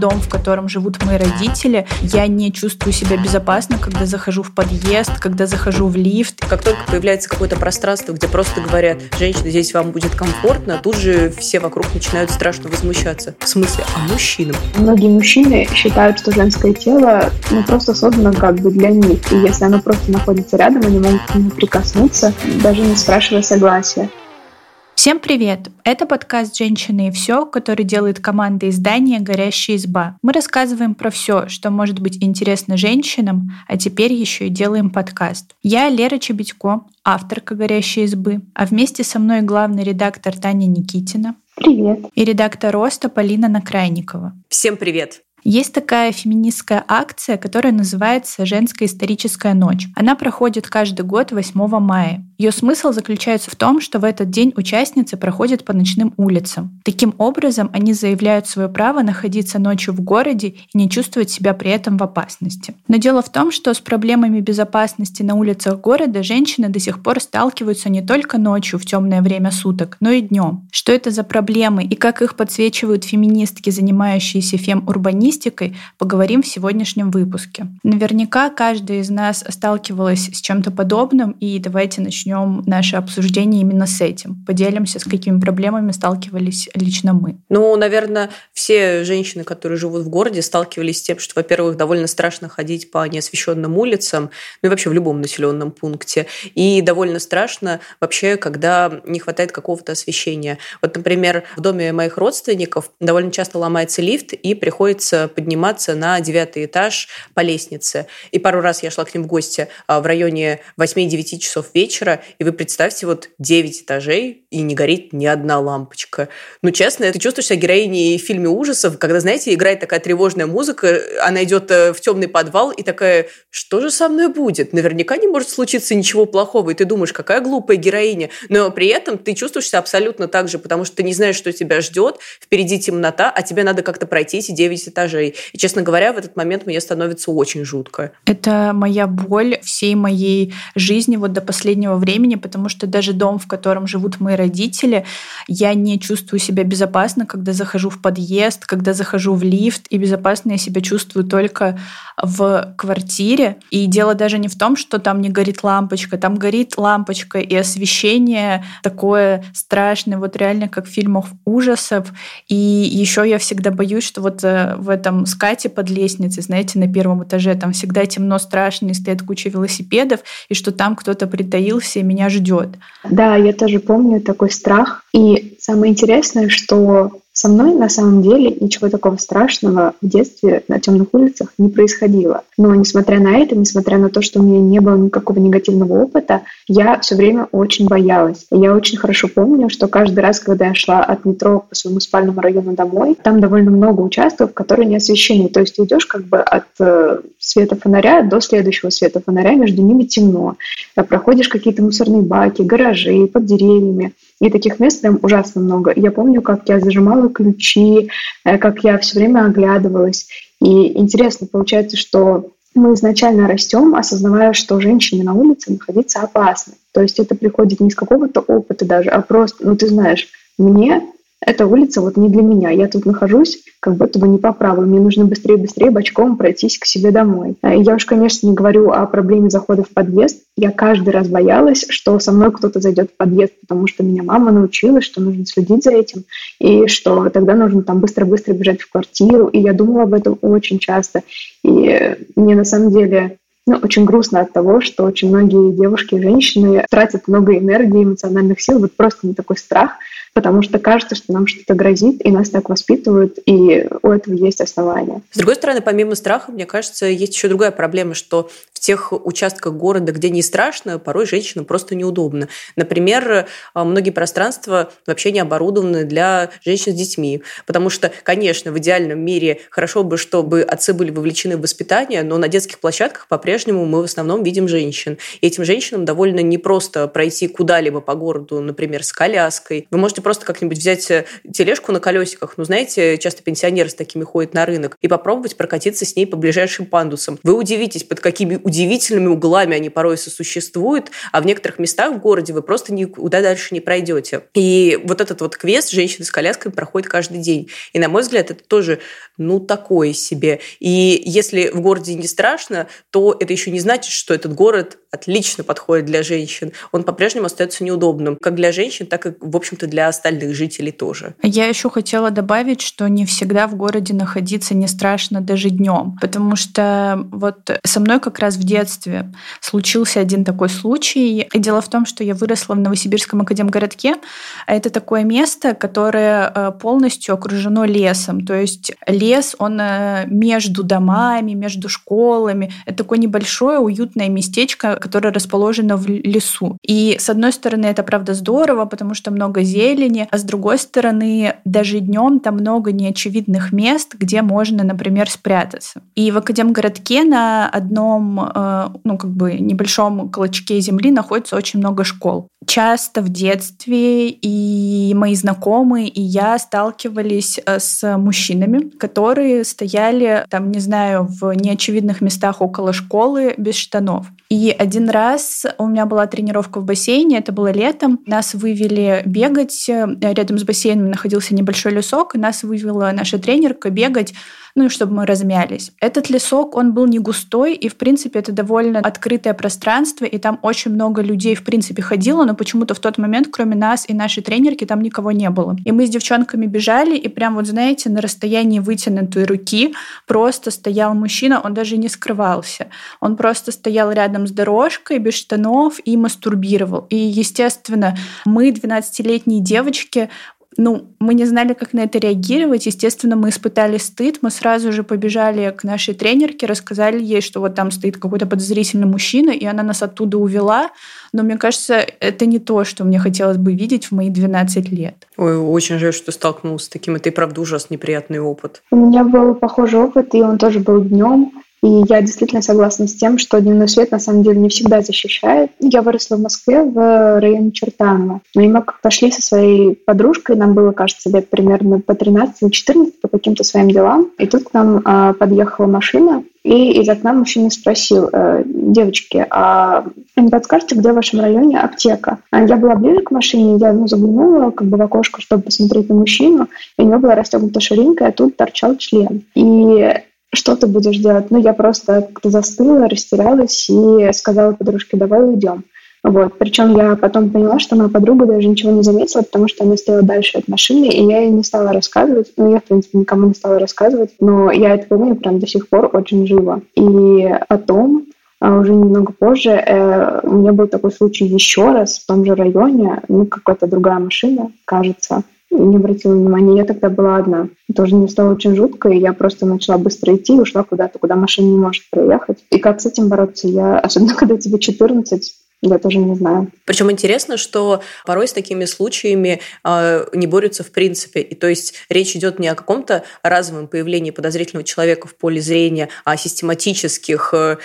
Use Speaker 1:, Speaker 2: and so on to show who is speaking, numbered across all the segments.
Speaker 1: дом, в котором живут мои родители. Я не чувствую себя безопасно, когда захожу в подъезд, когда захожу в лифт.
Speaker 2: Как только появляется какое-то пространство, где просто говорят, женщина, здесь вам будет комфортно, тут же все вокруг начинают страшно возмущаться. В смысле, а мужчинам?
Speaker 3: Многие мужчины считают, что женское тело ну, просто создано как бы для них. И если оно просто находится рядом, они могут к нему прикоснуться, даже не спрашивая согласия.
Speaker 1: Всем привет! Это подкаст «Женщины и все», который делает команда издания «Горящая изба». Мы рассказываем про все, что может быть интересно женщинам, а теперь еще и делаем подкаст. Я Лера Чебедько, авторка «Горящей избы», а вместе со мной главный редактор Таня Никитина.
Speaker 3: Привет.
Speaker 1: И редактор «Роста» Полина Накрайникова.
Speaker 2: Всем привет!
Speaker 1: Есть такая феминистская акция, которая называется «Женская историческая ночь». Она проходит каждый год 8 мая. Ее смысл заключается в том, что в этот день участницы проходят по ночным улицам. Таким образом, они заявляют свое право находиться ночью в городе и не чувствовать себя при этом в опасности. Но дело в том, что с проблемами безопасности на улицах города женщины до сих пор сталкиваются не только ночью в темное время суток, но и днем. Что это за проблемы и как их подсвечивают феминистки, занимающиеся фем-урбанизмом, статистикой поговорим в сегодняшнем выпуске. Наверняка каждая из нас сталкивалась с чем-то подобным, и давайте начнем наше обсуждение именно с этим. Поделимся, с какими проблемами сталкивались лично мы.
Speaker 2: Ну, наверное, все женщины, которые живут в городе, сталкивались с тем, что, во-первых, довольно страшно ходить по неосвещенным улицам, ну и вообще в любом населенном пункте. И довольно страшно вообще, когда не хватает какого-то освещения. Вот, например, в доме моих родственников довольно часто ломается лифт, и приходится подниматься на девятый этаж по лестнице. И пару раз я шла к ним в гости а, в районе 8-9 часов вечера, и вы представьте, вот 9 этажей, и не горит ни одна лампочка. Ну, честно, ты чувствуешь себя героиней в фильме ужасов, когда, знаете, играет такая тревожная музыка, она идет э, в темный подвал, и такая, что же со мной будет? Наверняка не может случиться ничего плохого, и ты думаешь, какая глупая героиня. Но при этом ты чувствуешь себя абсолютно так же, потому что ты не знаешь, что тебя ждет, впереди темнота, а тебе надо как-то пройти эти 9 этажей этажей. И, честно говоря, в этот момент мне становится очень жутко.
Speaker 1: Это моя боль всей моей жизни вот до последнего времени, потому что даже дом, в котором живут мои родители, я не чувствую себя безопасно, когда захожу в подъезд, когда захожу в лифт, и безопасно я себя чувствую только в квартире. И дело даже не в том, что там не горит лампочка, там горит лампочка, и освещение такое страшное, вот реально как в фильмах ужасов. И еще я всегда боюсь, что вот э, в этом скате под лестницей, знаете, на первом этаже, там всегда темно, страшно, и стоит куча велосипедов, и что там кто-то притаился и меня ждет.
Speaker 3: Да, я тоже помню такой страх. И самое интересное, что со мной на самом деле ничего такого страшного в детстве на темных улицах не происходило. Но несмотря на это, несмотря на то, что у меня не было никакого негативного опыта, я все время очень боялась. Я очень хорошо помню, что каждый раз, когда я шла от метро по своему спальному району домой, там довольно много участков, которые не освещены. То есть ты идешь как бы от э, света фонаря до следующего света фонаря, между ними темно. Проходишь какие-то мусорные баки, гаражи, под деревьями. И таких мест прям ужасно много. Я помню, как я зажимала ключи, э, как я все время оглядывалась. И интересно, получается, что мы изначально растем, осознавая, что женщине на улице находиться опасно. То есть это приходит не из какого-то опыта даже, а просто, ну ты знаешь, мне эта улица вот не для меня. Я тут нахожусь как будто бы не по праву. Мне нужно быстрее-быстрее бочком пройтись к себе домой. Э, я уж, конечно, не говорю о проблеме захода в подъезд. Я каждый раз боялась, что со мной кто-то зайдет в подъезд, потому что меня мама научила, что нужно следить за этим, и что тогда нужно там быстро-быстро бежать в квартиру. И я думала об этом очень часто. И мне на самом деле ну, очень грустно от того, что очень многие девушки и женщины тратят много энергии, эмоциональных сил вот просто на такой страх – потому что кажется, что нам что-то грозит, и нас так воспитывают, и у этого есть основания.
Speaker 2: С другой стороны, помимо страха, мне кажется, есть еще другая проблема, что в тех участках города, где не страшно, порой женщинам просто неудобно. Например, а, многие пространства вообще не оборудованы для женщин с детьми, потому что, конечно, в идеальном мире хорошо бы, чтобы отцы были вовлечены в воспитание, но на детских площадках по-прежнему мы в основном видим женщин. И этим женщинам довольно непросто пройти куда-либо по городу, например, с коляской. Вы можете можете просто как-нибудь взять э, тележку на колесиках, ну, знаете, часто пенсионеры с такими ходят на рынок, и попробовать прокатиться с ней по ближайшим пандусам. Вы удивитесь, под какими удивительными углами они порой сосуществуют, а в некоторых местах в городе вы просто никуда дальше не пройдете. И вот этот вот квест женщины с коляской проходит каждый день. И, на мой взгляд, это тоже, ну, такое себе. И если в городе не страшно, то это еще не значит, что этот город отлично подходит для женщин. Он по-прежнему остается неудобным, как для женщин, так и, в общем-то, для остальных жителей тоже.
Speaker 1: Я еще хотела добавить, что не всегда в городе находиться не страшно даже днем, потому что вот со мной как раз в детстве случился один такой случай. И дело в том, что я выросла в Новосибирском академгородке, а это такое место, которое э, полностью окружено лесом. То есть лес, он э, между домами, между школами. Это такое небольшое уютное местечко, которое расположено в лесу. И с одной стороны, это правда здорово, потому что много зелени, а с другой стороны, даже днем там много неочевидных мест, где можно, например, спрятаться. И в Академгородке на одном, э, ну, как бы небольшом клочке земли находится очень много школ. Часто в детстве и мои знакомые, и я сталкивались э, с мужчинами, которые стояли, там, не знаю, в неочевидных местах около школы без штанов. И один раз у меня была тренировка в бассейне, это было летом. Нас вывели бегать. Рядом с бассейном находился небольшой лесок, и нас вывела наша тренерка бегать ну и чтобы мы размялись. Этот лесок, он был не густой, и, в принципе, это довольно открытое пространство, и там очень много людей, в принципе, ходило, но почему-то в тот момент, кроме нас и нашей тренерки, там никого не было. И мы с девчонками бежали, и прям вот, знаете, на расстоянии вытянутой руки просто стоял мужчина, он даже не скрывался. Он просто стоял рядом с дорожкой, без штанов, и мастурбировал. И, естественно, мы, 12-летние девочки, ну, мы не знали, как на это реагировать. Естественно, мы испытали стыд. Мы сразу же побежали к нашей тренерке, рассказали ей, что вот там стоит какой-то подозрительный мужчина, и она нас оттуда увела. Но мне кажется, это не то, что мне хотелось бы видеть в мои 12 лет.
Speaker 2: Ой, очень жаль, что столкнулся с таким. Это и правда ужасно неприятный опыт.
Speaker 3: У меня был похожий опыт, и он тоже был днем. И я действительно согласна с тем, что дневной свет на самом деле не всегда защищает. Я выросла в Москве в районе Чертанова. Но мы пошли со своей подружкой, нам было, кажется, лет примерно по 13-14 по каким-то своим делам. И тут к нам а, подъехала машина, и из окна мужчина спросил, э, девочки, а не подскажете, где в вашем районе аптека? А я была ближе к машине, я ну, заглянула как бы в окошко, чтобы посмотреть на мужчину, и у него была расстегнута ширинка, а тут торчал член. И что ты будешь делать? Ну, я просто застыла, растерялась и сказала подружке, давай уйдем. Вот. Причем я потом поняла, что моя подруга даже ничего не заметила, потому что она стояла дальше от машины, и я ей не стала рассказывать. Ну, я, в принципе, никому не стала рассказывать, но я это помню прям до сих пор очень живо. И потом, а уже немного позже, э, у меня был такой случай еще раз в том же районе, ну, какая-то другая машина, кажется, не обратила внимания. Я тогда была одна. Тоже мне стало очень жутко, и я просто начала быстро идти и ушла куда-то, куда машина не может проехать. И как с этим бороться? Я, особенно когда тебе 14, я тоже не знаю.
Speaker 2: Причем интересно, что порой с такими случаями э, не борются в принципе. И то есть речь идет не о каком-то разовом появлении подозрительного человека в поле зрения, а о систематических э,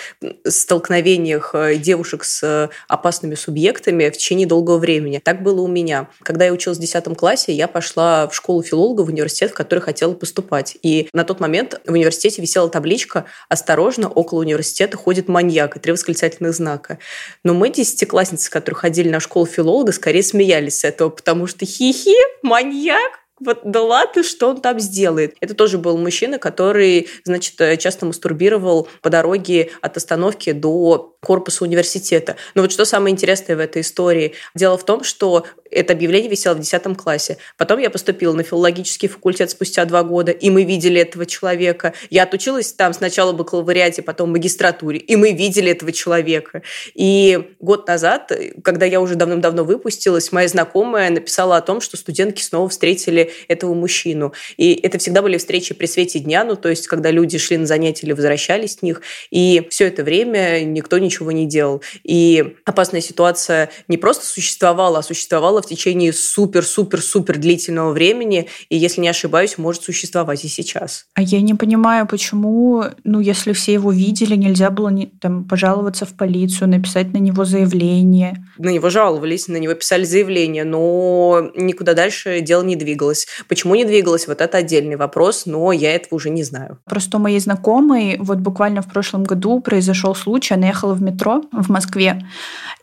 Speaker 2: столкновениях э, девушек с э, опасными субъектами в течение долгого времени. Так было у меня. Когда я училась в 10 классе, я пошла в школу филолога в университет, в который хотела поступать. И на тот момент в университете висела табличка «Осторожно, около университета ходит маньяк» и три восклицательных знака. Но мы десятиклассницы, которые ходили на школу филолога, скорее смеялись с этого, потому что хихи, маньяк, вот да ладно, что он там сделает. Это тоже был мужчина, который, значит, э, часто мастурбировал по дороге от остановки до корпуса университета. Но вот что самое интересное в этой истории? Дело в том, что это объявление висело в 10 классе. Потом я поступила на филологический факультет спустя два года, и мы видели этого человека. Я отучилась там сначала в бакалавриате, потом в магистратуре, и мы видели этого человека. И год назад, когда я уже давным-давно выпустилась, моя знакомая написала о том, что студентки снова встретили этого мужчину. И это всегда были встречи при свете дня, ну, то есть, когда люди шли на занятия или возвращались с них, и все это время никто ничего не делал. И опасная ситуация не просто существовала, а существовала в течение супер-супер-супер длительного времени, и, если не ошибаюсь, может существовать и сейчас.
Speaker 1: А я не понимаю, почему, ну, если все его видели, нельзя было не, там, пожаловаться в полицию, написать на него заявление.
Speaker 2: На него жаловались, на него писали заявление, но никуда дальше дело не двигалось. Почему не двигалось, вот это отдельный вопрос, но я этого уже не знаю.
Speaker 1: Просто у моей знакомой вот буквально в прошлом году произошел случай, она ехала в метро в Москве,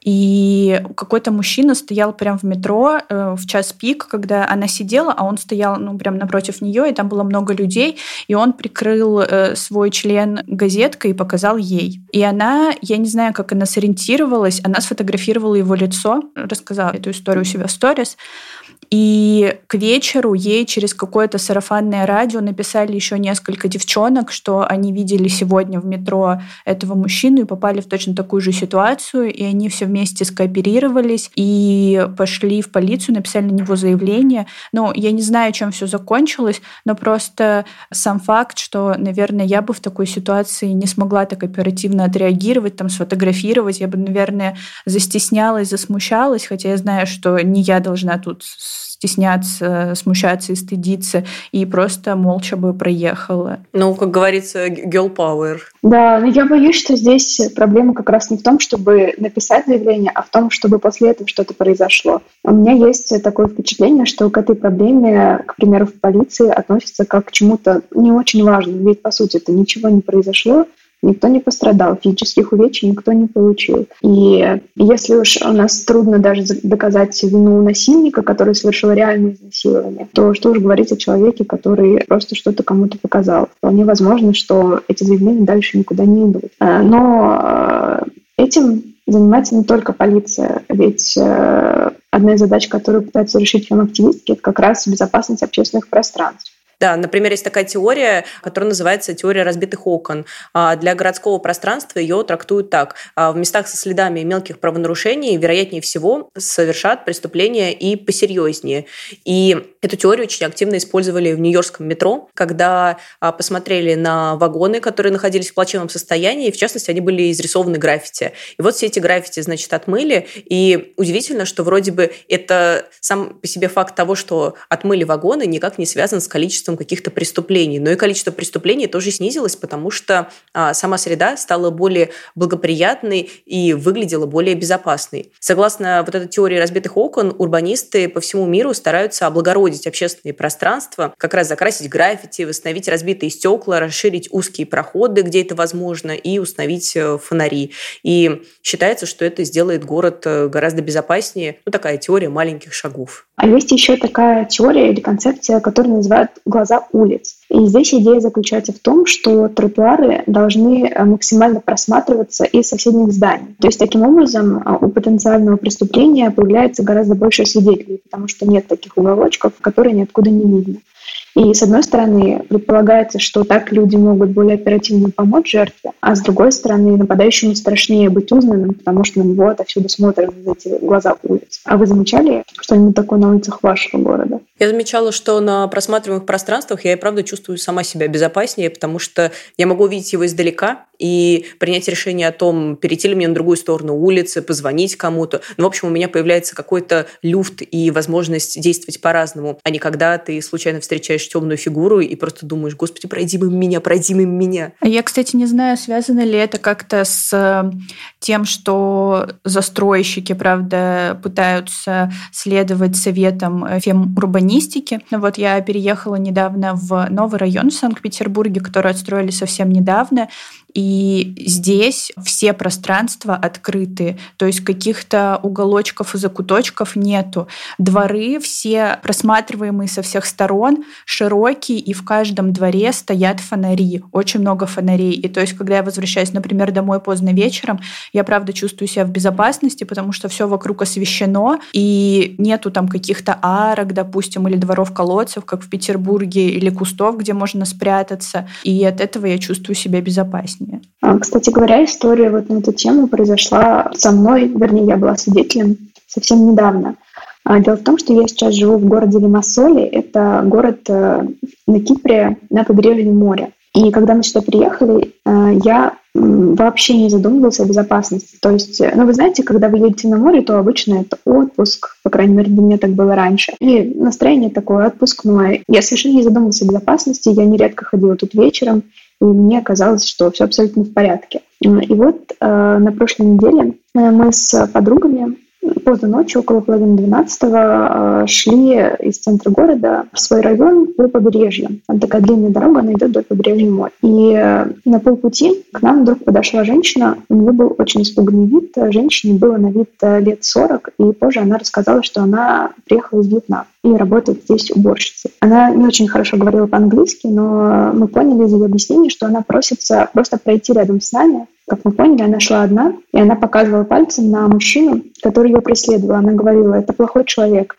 Speaker 1: и какой-то мужчина стоял прямо в метро э, в час пик, когда она сидела, а он стоял ну, прямо напротив нее, и там было много людей, и он прикрыл э, свой член газеткой и показал ей. И она, я не знаю, как она сориентировалась, она сфотографировала его лицо, рассказала эту историю у себя в сторис, и к вечеру ей через какое-то сарафанное радио написали еще несколько девчонок, что они видели сегодня в метро этого мужчину и попали в точно такую же ситуацию, и они все вместе скооперировались и пошли в полицию, написали на него заявление. Ну, я не знаю, чем все закончилось, но просто сам факт, что, наверное, я бы в такой ситуации не смогла так оперативно отреагировать, там, сфотографировать, я бы, наверное, застеснялась, засмущалась, хотя я знаю, что не я должна тут стесняться, смущаться и стыдиться, и просто молча бы проехала.
Speaker 2: Ну, как говорится, girl power.
Speaker 3: Да, но я боюсь, что здесь проблема как раз не в том, чтобы написать заявление, а в том, чтобы после этого что-то произошло. У меня есть такое впечатление, что к этой проблеме, к примеру, в полиции относятся как к чему-то не очень важному, ведь, по сути, это ничего не произошло, Никто не пострадал, физических увечий никто не получил. И если уж у нас трудно даже доказать вину насильника, который совершил реальное изнасилование, то что уж говорить о человеке, который просто что-то кому-то показал. Вполне возможно, что эти заявления дальше никуда не идут. Э, но э, этим занимается не только полиция, ведь э, одна из задач, которую пытаются решить фем-активистки, это как раз безопасность общественных пространств.
Speaker 2: Да, например, есть такая теория, которая называется теория разбитых окон. А, для городского пространства ее трактуют так. А, в местах со следами мелких правонарушений, вероятнее всего, совершат преступления и посерьезнее. И эту теорию очень активно использовали в Нью-Йоркском метро, когда а, посмотрели на вагоны, которые находились в плачевном состоянии, и в частности, они были изрисованы граффити. И вот все эти граффити, значит, отмыли, и удивительно, что вроде бы это сам по себе факт того, что отмыли вагоны, никак не связан с количеством количеством каких-то преступлений. Но и количество преступлений тоже снизилось, потому что а, сама среда стала более благоприятной и выглядела более безопасной. Согласно вот этой теории разбитых окон, урбанисты по всему миру стараются облагородить общественные пространства, как раз закрасить граффити, восстановить разбитые стекла, расширить узкие проходы, где это возможно, и установить э, фонари. И считается, что это сделает город э, гораздо безопаснее. Ну, такая теория маленьких шагов.
Speaker 3: А есть еще такая теория или концепция, которую называют глаза улиц. И здесь идея заключается в том, что тротуары должны э, максимально просматриваться из соседних зданий. То есть таким образом э, у потенциального преступления появляется гораздо больше свидетелей, потому что нет таких уголочков, которые ниоткуда не видно. И с одной стороны, предполагается, что так люди могут более оперативно помочь жертве, а с другой стороны, нападающему страшнее быть узнанным, потому что на него отовсюду смотрят эти глаза улиц. А вы замечали что-нибудь такое на улицах вашего города?
Speaker 2: Я замечала, что на просматриваемых пространствах я и правда чувствую сама себя безопаснее, потому что я могу увидеть его издалека и принять решение о том, перейти ли мне на другую сторону улицы, позвонить кому-то. Ну, в общем, у меня появляется какой-то люфт и возможность действовать по-разному, а не когда ты случайно встречаешь темную фигуру и просто думаешь, господи, пройди мимо меня, пройди мимо меня.
Speaker 1: Я, кстати, не знаю, связано ли это как-то с э, тем, что застройщики, правда, пытаются следовать советам э, фем-урбанистики. Вот я переехала недавно в новый район в Санкт-Петербурге, который отстроили совсем недавно, и здесь все пространства открыты, то есть каких-то уголочков и закуточков нету. Дворы все просматриваемые со всех сторон, широкие, и в каждом дворе стоят фонари, очень много фонарей. И то есть, когда я возвращаюсь, например, домой поздно вечером, я правда чувствую себя в безопасности, потому что все вокруг освещено, и нету там каких-то арок, допустим, или дворов колодцев, как в Петербурге, или кустов, где можно спрятаться. И от этого я чувствую себя безопаснее.
Speaker 3: А, кстати говоря, история вот на эту тему произошла со мной, вернее, я была свидетелем совсем недавно. А, дело в том, что я сейчас живу в городе Лимассоле. Это город э, на Кипре на побережье моря. И когда мы сюда приехали, э, я вообще не задумывалась о безопасности. То есть, э, ну, вы знаете, когда вы едете на море, то обычно это отпуск, по крайней мере, для меня так было раньше. И настроение такое отпускное. Я совершенно не задумывалась о безопасности, я нередко ходила тут вечером, и мне казалось, что все абсолютно в порядке. И вот э, на прошлой неделе э, мы с подругами поздно ночью, около половины двенадцатого, э, шли из центра города в свой район по побережью. Там такая длинная дорога, она идет до побережья моря. И э, на полпути к нам вдруг подошла женщина, у нее был очень испуганный вид. Женщине было на вид э, лет 40, и позже она рассказала, что она приехала из Вьетнама и работает здесь уборщицей. Она не очень хорошо говорила по-английски, но мы поняли из ее объяснений, что она просится просто пройти рядом с нами, как мы поняли, она шла одна, и она показывала пальцем на мужчину, который ее преследовал. Она говорила, это плохой человек,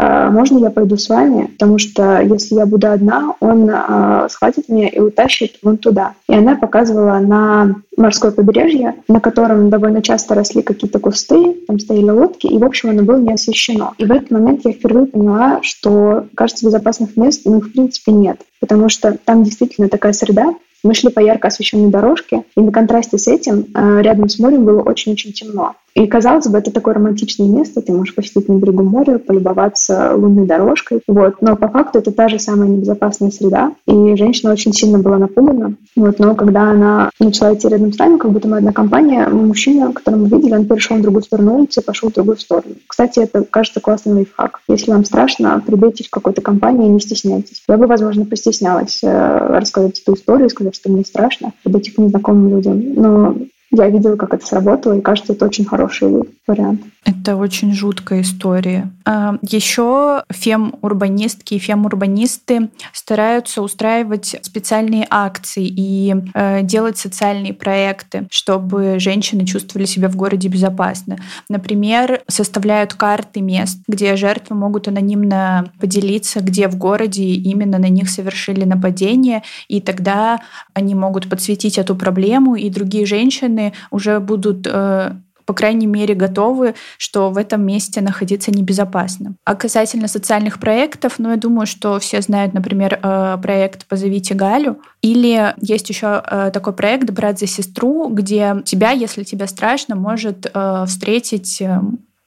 Speaker 3: а, можно я пойду с вами, потому что если я буду одна, он э, схватит меня и утащит вон туда. И она показывала на морское побережье, на котором довольно часто росли какие-то кусты, там стояли лодки, и, в общем, оно было не освещено. И в этот момент я впервые поняла, что, кажется, безопасных мест, ну, в принципе, нет. Потому что там действительно такая среда, мы шли по ярко освещенной дорожке, и на контрасте с этим э, рядом с морем было очень-очень темно. И, казалось бы, это такое романтичное место, ты можешь посетить на берегу моря, полюбоваться лунной дорожкой. Вот. Но по факту это та же самая небезопасная среда, и женщина очень сильно была напугана. Вот. Но когда она начала идти рядом с нами, как будто мы одна компания, мужчина, которого мы видели, он перешел на другую сторону улицы пошел в другую сторону. Кстати, это, кажется, классный лайфхак. Если вам страшно, прибейтесь в какой-то компании и не стесняйтесь. Я бы, возможно, постеснялась э, рассказать эту историю, сказать, что мне страшно, подойти к незнакомым людям. Но я видела, как это сработало, и кажется, это очень хороший вариант.
Speaker 1: Это очень жуткая история. А, Еще фем-урбанистки и фем-урбанисты стараются устраивать специальные акции и э, делать социальные проекты, чтобы женщины чувствовали себя в городе безопасно. Например, составляют карты мест, где жертвы могут анонимно поделиться, где в городе именно на них совершили нападение, и тогда они могут подсветить эту проблему, и другие женщины уже будут э, по крайней мере, готовы, что в этом месте находиться небезопасно. А касательно социальных проектов, ну, я думаю, что все знают, например, э, проект «Позовите Галю», или есть еще э, такой проект «Брат за сестру», где тебя, если тебе страшно, может встретить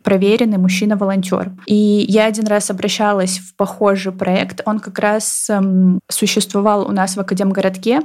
Speaker 1: проверенный мужчина-волонтер. И я один раз обращалась в похожий проект. Он как раз эм, существовал у нас в Академгородке.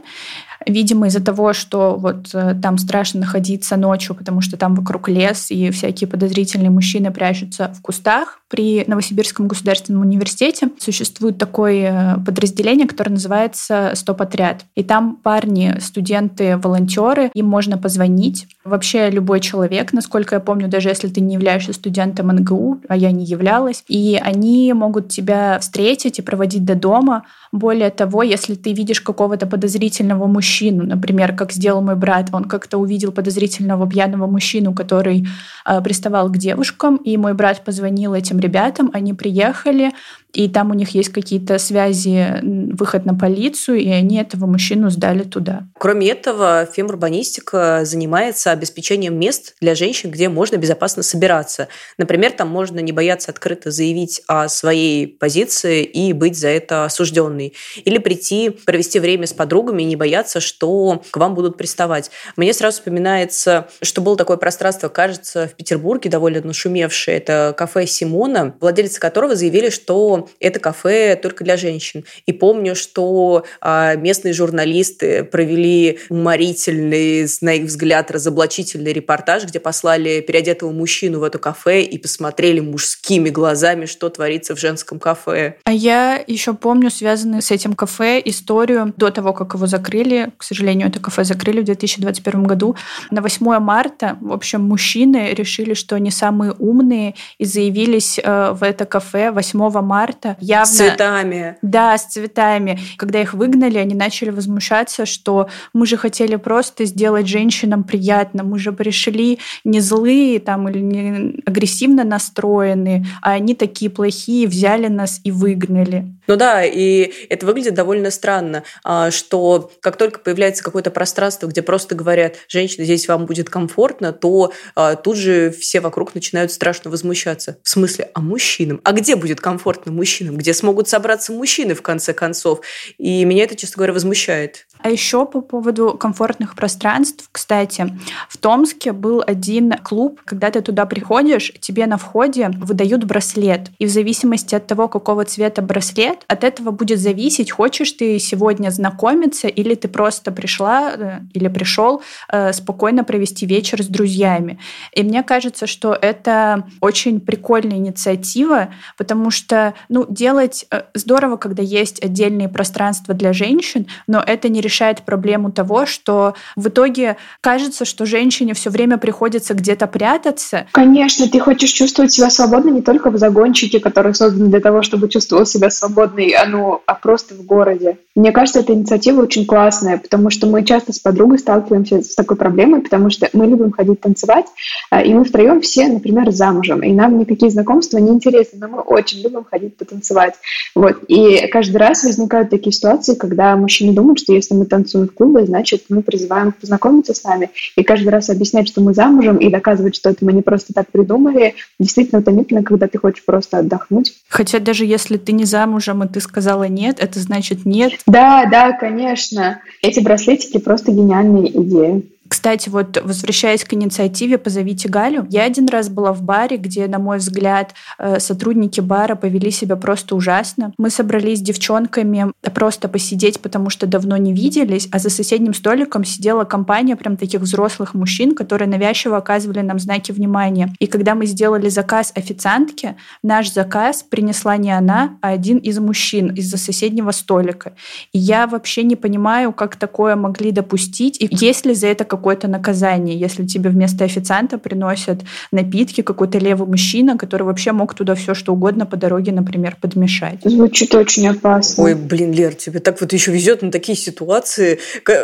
Speaker 1: Видимо, из-за того, что вот э, там страшно находиться ночью, потому что там вокруг лес, и всякие подозрительные мужчины прячутся в кустах. При Новосибирском государственном университете существует такое э, подразделение, которое называется «Стоп-отряд». И там парни, студенты, волонтеры, им можно позвонить. Вообще любой человек, насколько я помню, даже если ты не являешься студентом НГУ, а я не являлась, и они могут тебя встретить и проводить до дома. Более того, если ты видишь какого-то подозрительного мужчину, мужчину, например, как сделал мой брат. Он как-то увидел подозрительного пьяного мужчину, который э, приставал к девушкам, и мой брат позвонил этим ребятам, они приехали, и там у них есть какие-то связи, выход на полицию, и они этого мужчину сдали туда.
Speaker 2: Кроме этого, фемурбанистика занимается обеспечением мест для женщин, где можно безопасно собираться. Например, там можно не бояться открыто заявить о своей позиции и быть за это осужденной. Или прийти, провести время с подругами и не бояться, что к вам будут приставать. Мне сразу вспоминается, что было такое пространство, кажется, в Петербурге довольно нашумевшее. Это кафе Симона, владельцы которого заявили, что это кафе только для женщин. И помню, что а, местные журналисты провели уморительный, на их взгляд, разоблачительный репортаж, где послали переодетого мужчину в это кафе и посмотрели мужскими глазами, что творится в женском кафе.
Speaker 1: А я еще помню связанную с этим кафе историю до того, как его закрыли. К сожалению, это кафе закрыли в 2021 году. На 8 марта, в общем, мужчины решили, что они самые умные и заявились э, в это кафе 8 марта марта. Явно...
Speaker 2: С цветами.
Speaker 1: Да, с цветами. Когда их выгнали, они начали возмущаться, что мы же хотели просто сделать женщинам приятно, мы же пришли не злые там или не агрессивно настроенные, а они такие плохие, взяли нас и выгнали.
Speaker 2: Ну да, и это выглядит довольно странно, а, что как только появляется какое-то пространство, где просто говорят, женщина, здесь вам будет комфортно, то а, тут же все вокруг начинают страшно возмущаться. В смысле, а мужчинам? А где будет комфортно мужчинам? Где смогут собраться мужчины в конце концов? И меня это, честно говоря, возмущает.
Speaker 1: А еще по поводу комфортных пространств, кстати, в Томске был один клуб, когда ты туда приходишь, тебе на входе выдают браслет. И в зависимости от того, какого цвета браслет, от этого будет зависеть, хочешь ты сегодня знакомиться или ты просто пришла э, или пришел э, спокойно провести вечер с друзьями. И мне кажется, что это очень прикольная инициатива, потому что ну, делать э, здорово, когда есть отдельные пространства для женщин, но это не решает проблему того, что в итоге кажется, что женщине все время приходится где-то прятаться.
Speaker 3: Конечно, ты хочешь чувствовать себя свободно не только в загончике, который создан для того, чтобы чувствовать себя свободной, а, ну, а просто в городе. Мне кажется, эта инициатива очень классная, потому что мы часто с подругой сталкиваемся с такой проблемой, потому что мы любим ходить танцевать, а, и мы втроем все, например, замужем, и нам никакие знакомства не интересны, но мы очень любим ходить потанцевать. Вот. И каждый раз возникают такие ситуации, когда мужчины думают, что если мы танцуем в клубе, значит, мы призываем их познакомиться с нами. И каждый раз объяснять, что мы замужем, и доказывать, что это мы не просто так придумали, действительно утомительно, когда ты хочешь просто отдохнуть.
Speaker 1: Хотя даже если ты не замужем, и ты сказала нет, это значит нет.
Speaker 3: Да, да, конечно. Эти браслетики просто гениальные идеи.
Speaker 1: Кстати, вот возвращаясь к инициативе «Позовите Галю», я один раз была в баре, где, на мой взгляд, э, сотрудники бара повели себя просто ужасно. Мы собрались с девчонками просто посидеть, потому что давно не виделись, а за соседним столиком сидела компания прям таких взрослых мужчин, которые навязчиво оказывали нам знаки внимания. И когда мы сделали заказ официантке, наш заказ принесла не она, а один из мужчин из-за соседнего столика. И я вообще не понимаю, как такое могли допустить, и есть ли за это какое-то наказание, если тебе вместо официанта приносят напитки какой-то левый мужчина, который вообще мог туда все что угодно по дороге, например, подмешать.
Speaker 3: Звучит очень опасно.
Speaker 2: Ой, блин, Лер, тебе так вот еще везет на такие ситуации.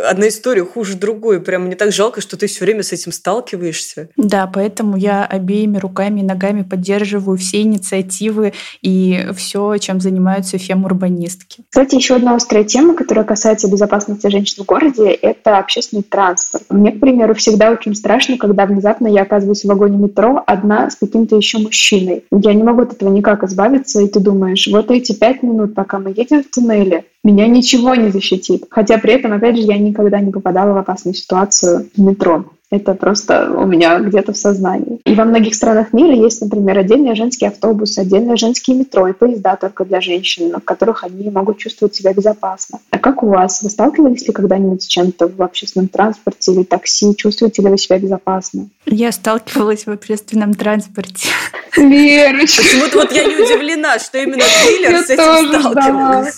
Speaker 2: Одна история хуже другой. Прям мне так жалко, что ты все время с этим сталкиваешься.
Speaker 1: Да, поэтому я обеими руками и ногами поддерживаю все инициативы и все, чем занимаются фем-урбанистки.
Speaker 3: Кстати, еще одна острая тема, которая касается безопасности женщин в городе, это общественный транспорт. Мне, к примеру, всегда очень страшно, когда внезапно я оказываюсь в вагоне метро одна с каким-то еще мужчиной. Я не могу от этого никак избавиться, и ты думаешь, вот эти пять минут, пока мы едем в туннеле, меня ничего не защитит. Хотя при этом, опять же, я никогда не попадала в опасную ситуацию в метро. Это просто у меня где-то в сознании. И во многих странах мира есть, например, отдельные женские автобусы, отдельные женские метро и поезда только для женщин, в которых они могут чувствовать себя безопасно. А как у вас? Вы сталкивались ли когда-нибудь с чем-то в общественном транспорте или такси? Чувствуете ли вы себя безопасно?
Speaker 1: Я сталкивалась в общественном транспорте.
Speaker 3: Верочка.
Speaker 2: Почему-то вот я не удивлена, что именно ты, с этим сталкивалась.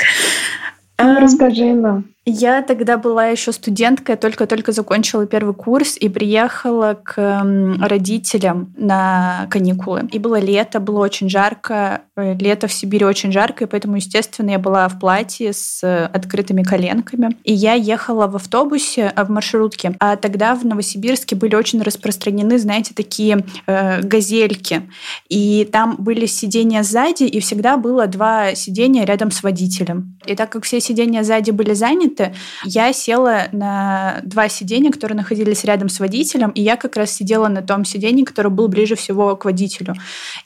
Speaker 3: Ну, расскажи нам.
Speaker 1: Я тогда была еще студенткой, только-только закончила первый курс и приехала к родителям на каникулы. И было лето, было очень жарко. Э, лето в Сибири очень жарко, и поэтому, естественно, я была в платье с открытыми коленками. И я ехала в автобусе, а, в маршрутке. А тогда в Новосибирске были очень распространены, знаете, такие э, газельки. И там были сиденья сзади, и всегда было два сиденья рядом с водителем. И так как все сиденья сзади были заняты, моменты я села на два сиденья, которые находились рядом с водителем, и я как раз сидела на том сиденье, которое было ближе всего к водителю.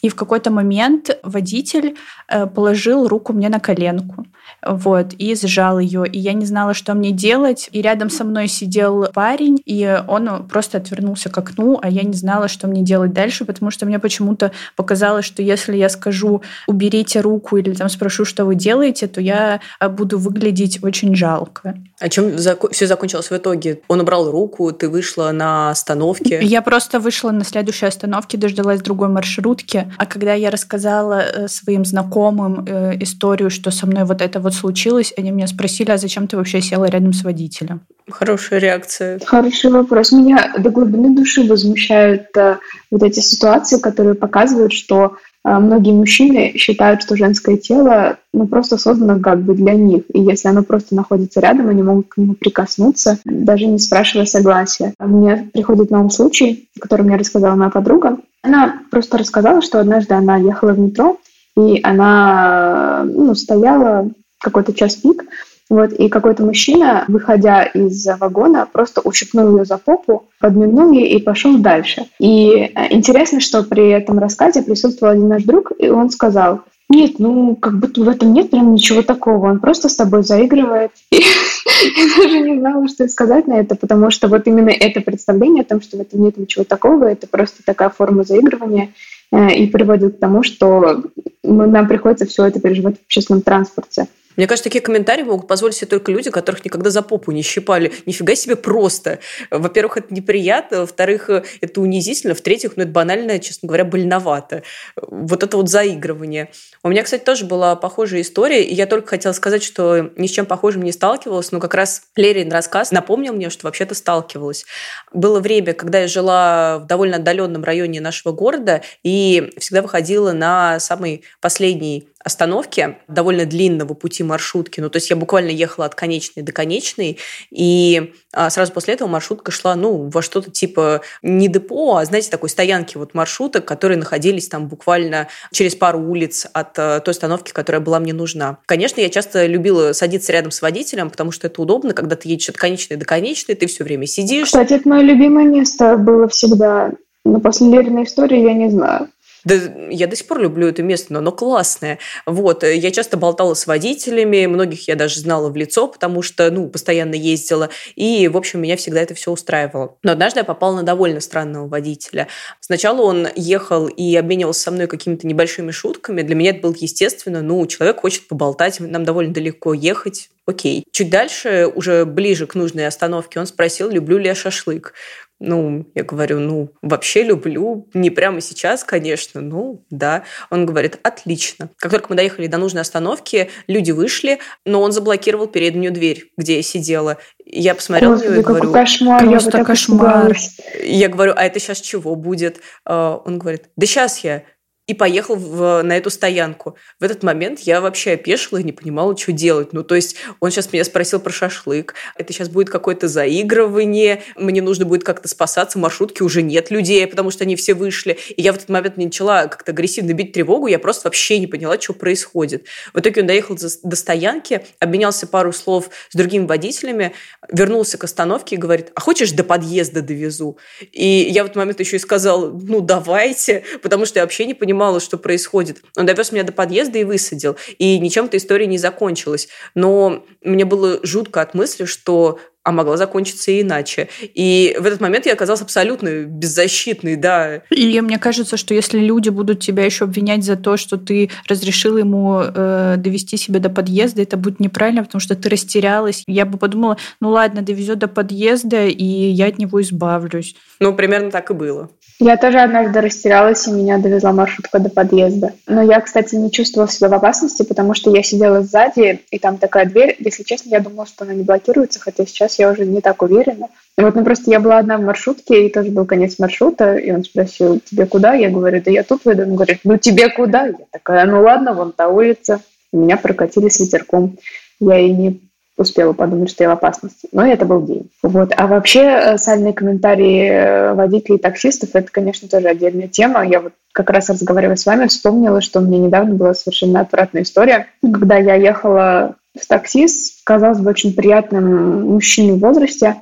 Speaker 1: И в какой-то момент водитель э, положил руку мне на коленку вот, и сжал ее. И я не знала, что мне делать. И рядом со мной сидел парень, и он просто отвернулся к окну, а я не знала, что мне делать дальше, потому что мне почему-то показалось, что если я скажу «уберите руку» или там спрошу, что вы делаете, то я э, буду выглядеть очень жалко.
Speaker 2: А чем зак- все закончилось в итоге? Он убрал руку, ты вышла на остановке?
Speaker 1: Я просто вышла на следующей остановке, дождалась другой маршрутки. А когда я рассказала э, своим знакомым э, историю, что со мной вот это вот случилось, они меня спросили, а зачем ты вообще села рядом с водителем?
Speaker 2: Хорошая реакция.
Speaker 3: Хороший вопрос. Меня до глубины души возмущают э, вот эти ситуации, которые показывают, что многие мужчины считают, что женское тело ну, просто создано как бы для них. И если оно просто находится рядом, они могут к нему прикоснуться, даже не спрашивая согласия. А мне приходит ум случай, который мне рассказала моя подруга. Она просто рассказала, что однажды она ехала в метро, и она ну, стояла какой-то час пик, вот, и какой-то мужчина, выходя из вагона, просто ущипнул ее за попу, подмигнул ей и пошел дальше. И э, интересно, что при этом рассказе присутствовал один наш друг, и он сказал, нет, ну, как будто в этом нет прям ничего такого. Он просто с тобой заигрывает. И я даже не знала, что сказать на это, потому что вот именно это представление о том, что в этом нет ничего такого, это просто такая форма заигрывания э, и приводит к тому, что нам приходится все это переживать в общественном транспорте.
Speaker 2: Мне кажется, такие комментарии могут позволить себе только люди, которых никогда за попу не щипали. Нифига себе просто. Во-первых, это неприятно, во-вторых, это унизительно, в-третьих, ну, это банально, честно говоря, больновато. Вот это вот заигрывание. У меня, кстати, тоже была похожая история, и я только хотела сказать, что ни с чем похожим не сталкивалась, но как раз Лерин рассказ напомнил мне, что вообще-то сталкивалась. Было время, когда я жила в довольно отдаленном районе нашего города и всегда выходила на самый последний остановке довольно длинного пути маршрутки. Ну, то есть я буквально ехала от конечной до конечной, и а, сразу после этого маршрутка шла, ну, во что-то типа не депо, а, знаете, такой стоянки вот маршруток, которые находились там буквально через пару улиц от а, той остановки, которая была мне нужна. Конечно, я часто любила садиться рядом с водителем, потому что это удобно, когда ты едешь от конечной до конечной, ты все время сидишь.
Speaker 3: Кстати, это мое любимое место было всегда. Но после Лериной истории я не знаю.
Speaker 2: Да, я до сих пор люблю это место, но оно классное. Вот, э, я часто болтала с водителями, многих я даже знала в лицо, потому что, ну, постоянно ездила, и, в общем, меня всегда это все устраивало. Но однажды я попала на довольно странного водителя. Сначала он ехал и обменивался со мной какими-то небольшими шутками. Для меня это было естественно. Ну, человек хочет поболтать, нам довольно далеко ехать, окей. Чуть дальше, уже ближе к нужной остановке, он спросил, люблю ли я шашлык. Ну, я говорю, ну, вообще люблю. Не прямо сейчас, конечно, ну, да. Он говорит, отлично. Как только мы доехали до нужной остановки, люди вышли, но он заблокировал переднюю дверь, где я сидела. Я посмотрела Господи, на него и говорю...
Speaker 3: кошмар,
Speaker 1: просто
Speaker 3: я
Speaker 1: кошмар.
Speaker 2: Я говорю, а это сейчас чего будет? А, он говорит, да сейчас я и поехал в, на эту стоянку. В этот момент я вообще опешила и не понимала, что делать. Ну, то есть он сейчас меня спросил про шашлык. Это сейчас будет какое-то заигрывание. Мне нужно будет как-то спасаться. Маршрутки уже нет людей, потому что они все вышли. И я в этот момент не начала как-то агрессивно бить тревогу. Я просто вообще не поняла, что происходит. В итоге он доехал до стоянки, обменялся пару слов с другими водителями, вернулся к остановке и говорит, а хочешь до подъезда довезу? И я в этот момент еще и сказала, ну, давайте, потому что я вообще не понимала, понимала, что происходит. Он довез меня до подъезда и высадил. И ничем эта история не закончилась. Но мне было жутко от мысли, что а могла закончиться и иначе. И в этот момент я оказалась абсолютно беззащитной, да.
Speaker 1: И мне кажется, что если люди будут тебя еще обвинять за то, что ты разрешил ему э, довести себя до подъезда, это будет неправильно, потому что ты растерялась. Я бы подумала, ну ладно, довезет до подъезда, и я от него избавлюсь.
Speaker 2: Ну, примерно так и было.
Speaker 3: Я тоже однажды растерялась, и меня довезла маршрутка до подъезда. Но я, кстати, не чувствовала себя в опасности, потому что я сидела сзади, и там такая дверь. Если честно, я думала, что она не блокируется, хотя сейчас я уже не так уверена. Вот, ну просто я была одна в маршрутке, и тоже был конец маршрута, и он спросил, тебе куда? Я говорю, да я тут выйду. Он говорит, ну тебе куда? Я такая, ну ладно, вон та улица. Меня прокатили с ветерком. Я и не успела подумать, что я в опасности. Но это был день. Вот. А вообще э, сальные комментарии э, водителей и таксистов – это, конечно, тоже отдельная тема. Я вот как раз разговаривая с вами, вспомнила, что у меня недавно была совершенно отвратная история, когда я ехала в такси с, казалось бы, очень приятным мужчиной в возрасте,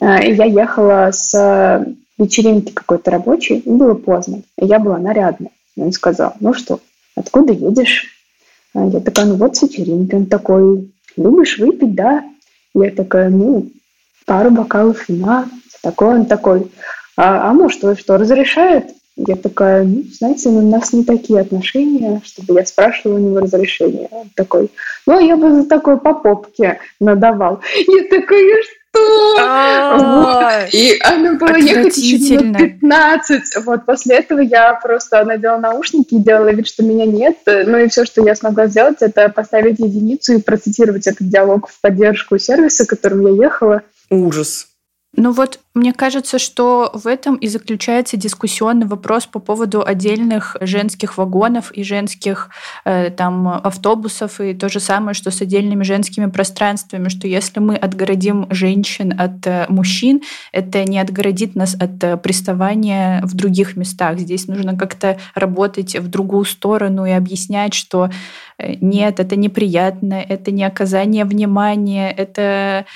Speaker 3: э, и я ехала с вечеринки какой-то рабочей, и было поздно, и я была нарядная. Он сказал, ну что, откуда едешь? Я такая, ну вот с вечеринки. Он такой, любишь выпить, да? Я такая, ну, пару бокалов вина, такой он такой. А, а муж твой что, разрешает? Я такая, ну, знаете, у нас не такие отношения, чтобы я спрашивала у него разрешение. Он такой, ну, я бы за такой по попке надавал. Я такая, что? А. И она была ехать еще минут 15. Вот после этого я просто надела наушники и делала вид, что меня нет. Ну и все, что я смогла сделать, это поставить единицу и процитировать этот диалог в поддержку сервиса, которым я ехала.
Speaker 2: Ужас.
Speaker 1: Ну вот, мне кажется, что в этом и заключается дискуссионный вопрос по поводу отдельных женских вагонов и женских э, там автобусов и то же самое, что с отдельными женскими пространствами, что если мы отгородим женщин от э, мужчин, это не отгородит нас от э, приставания в других местах. Здесь нужно как-то работать в другую сторону и объяснять, что э, нет, это неприятно, это не оказание внимания, это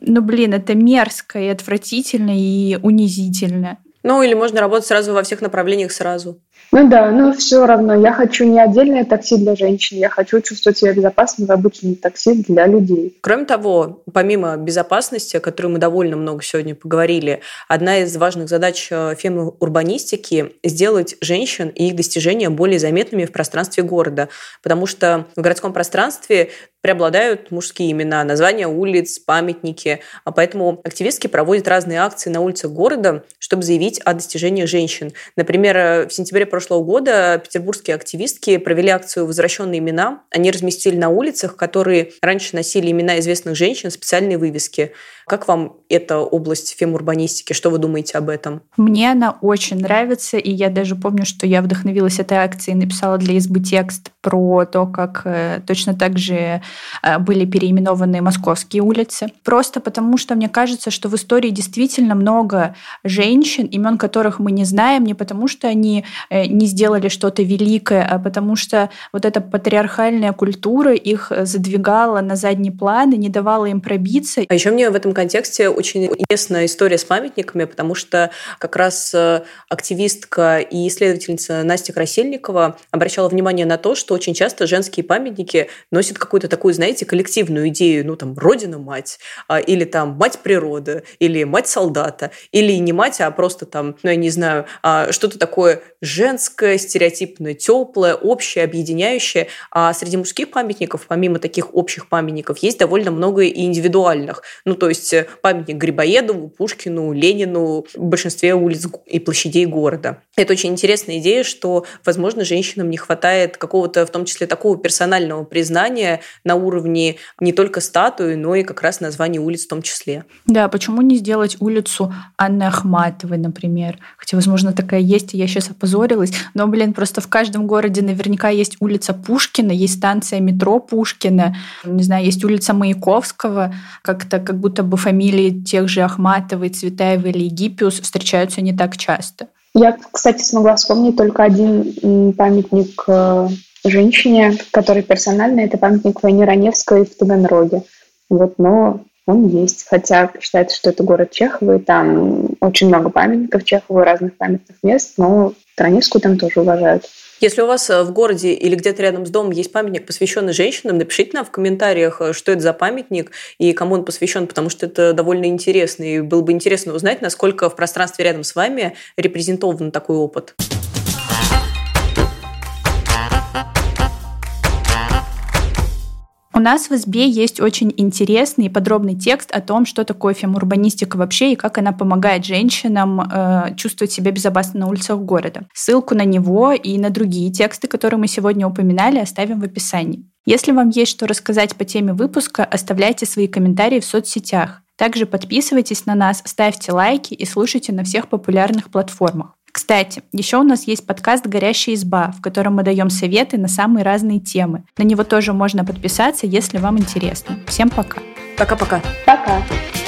Speaker 1: ну, блин, это мерзко и отвратительно и унизительно.
Speaker 2: Ну, или можно работать сразу во всех направлениях сразу.
Speaker 3: Ну да, но все равно я хочу не отдельное такси для женщин, я хочу чувствовать себя безопасно в обычном такси для людей.
Speaker 2: Кроме того, помимо безопасности, о которой мы довольно много сегодня поговорили, одна из важных задач э, фемурбанистики – сделать женщин и их достижения более заметными в пространстве города. Потому что в городском пространстве преобладают мужские имена, названия улиц, памятники. А поэтому активистки проводят разные акции на улицах города, чтобы заявить о достижениях женщин. Например, э, в сентябре прошлого года петербургские активистки провели акцию «Возвращенные имена». Они разместили на улицах, которые раньше носили имена известных женщин, специальные вывески. Как вам эта область фемурбанистики? Что вы думаете об этом?
Speaker 1: Мне она очень нравится, и я даже помню, что я вдохновилась этой акцией и написала для избы текст про то, как э, точно так же э, были переименованы московские улицы. Просто потому, что мне кажется, что в истории действительно много женщин, имен которых мы не знаем, не потому что они э, не сделали что-то великое, а потому что вот эта патриархальная культура их задвигала на задний план и не давала им пробиться.
Speaker 2: А еще мне в этом контексте очень интересная история с памятниками, потому что как раз э, активистка и исследовательница Настя Красильникова обращала внимание на то, что очень часто женские памятники носят какую-то такую, знаете, коллективную идею, ну там Родина-мать, а, или там мать природы, или мать солдата, или не мать, а просто там, ну я не знаю, а, что-то такое женское, стереотипное, теплое, общее, объединяющее. А среди мужских памятников, помимо таких общих памятников, есть довольно много и индивидуальных. Ну то есть э, памятник Грибоедову, Пушкину, Ленину в большинстве улиц и площадей города. Это очень интересная идея, что, возможно, женщинам не хватает какого-то, в том числе, такого персонального признания на уровне не только статуи, но и как раз названия улиц в том числе.
Speaker 1: Да, почему не сделать улицу Анны Ахматовой, например? Хотя, возможно, такая есть, и я сейчас опозорилась. Но, блин, просто в каждом городе наверняка есть улица Пушкина, есть станция метро Пушкина, не знаю, есть улица Маяковского. Как-то как будто бы фамилии тех же Ахматовой, Цветаевой или Египиус встречаются не так часто.
Speaker 3: Я, кстати, смогла вспомнить только один памятник э, женщине, который персональный. Это памятник войне Раневской в Таганроге. Вот, но он есть. Хотя считается, что это город Чехова, и там очень много памятников Чехову, разных памятных мест, но Раневскую там тоже уважают.
Speaker 2: Если у вас э, в городе или где-то рядом с домом есть памятник, посвященный женщинам, напишите нам в комментариях, э, что это за памятник и кому он посвящен, потому что это довольно интересно. И было бы интересно узнать, насколько в пространстве рядом с вами репрезентован такой опыт.
Speaker 1: У нас в СБ есть очень интересный и подробный текст о том, что такое фемурбанистика вообще и как она помогает женщинам э, чувствовать себя безопасно на улицах города. Ссылку на него и на другие тексты, которые мы сегодня упоминали, оставим в описании. Если вам есть что рассказать по теме выпуска, оставляйте свои комментарии в соцсетях. Также подписывайтесь на нас, ставьте лайки и слушайте на всех популярных платформах. Кстати, еще у нас есть подкаст «Горящая изба», в котором мы даем советы на самые разные темы. На него тоже можно подписаться, если вам интересно. Всем пока.
Speaker 2: Пока-пока.
Speaker 3: Пока. -пока. пока.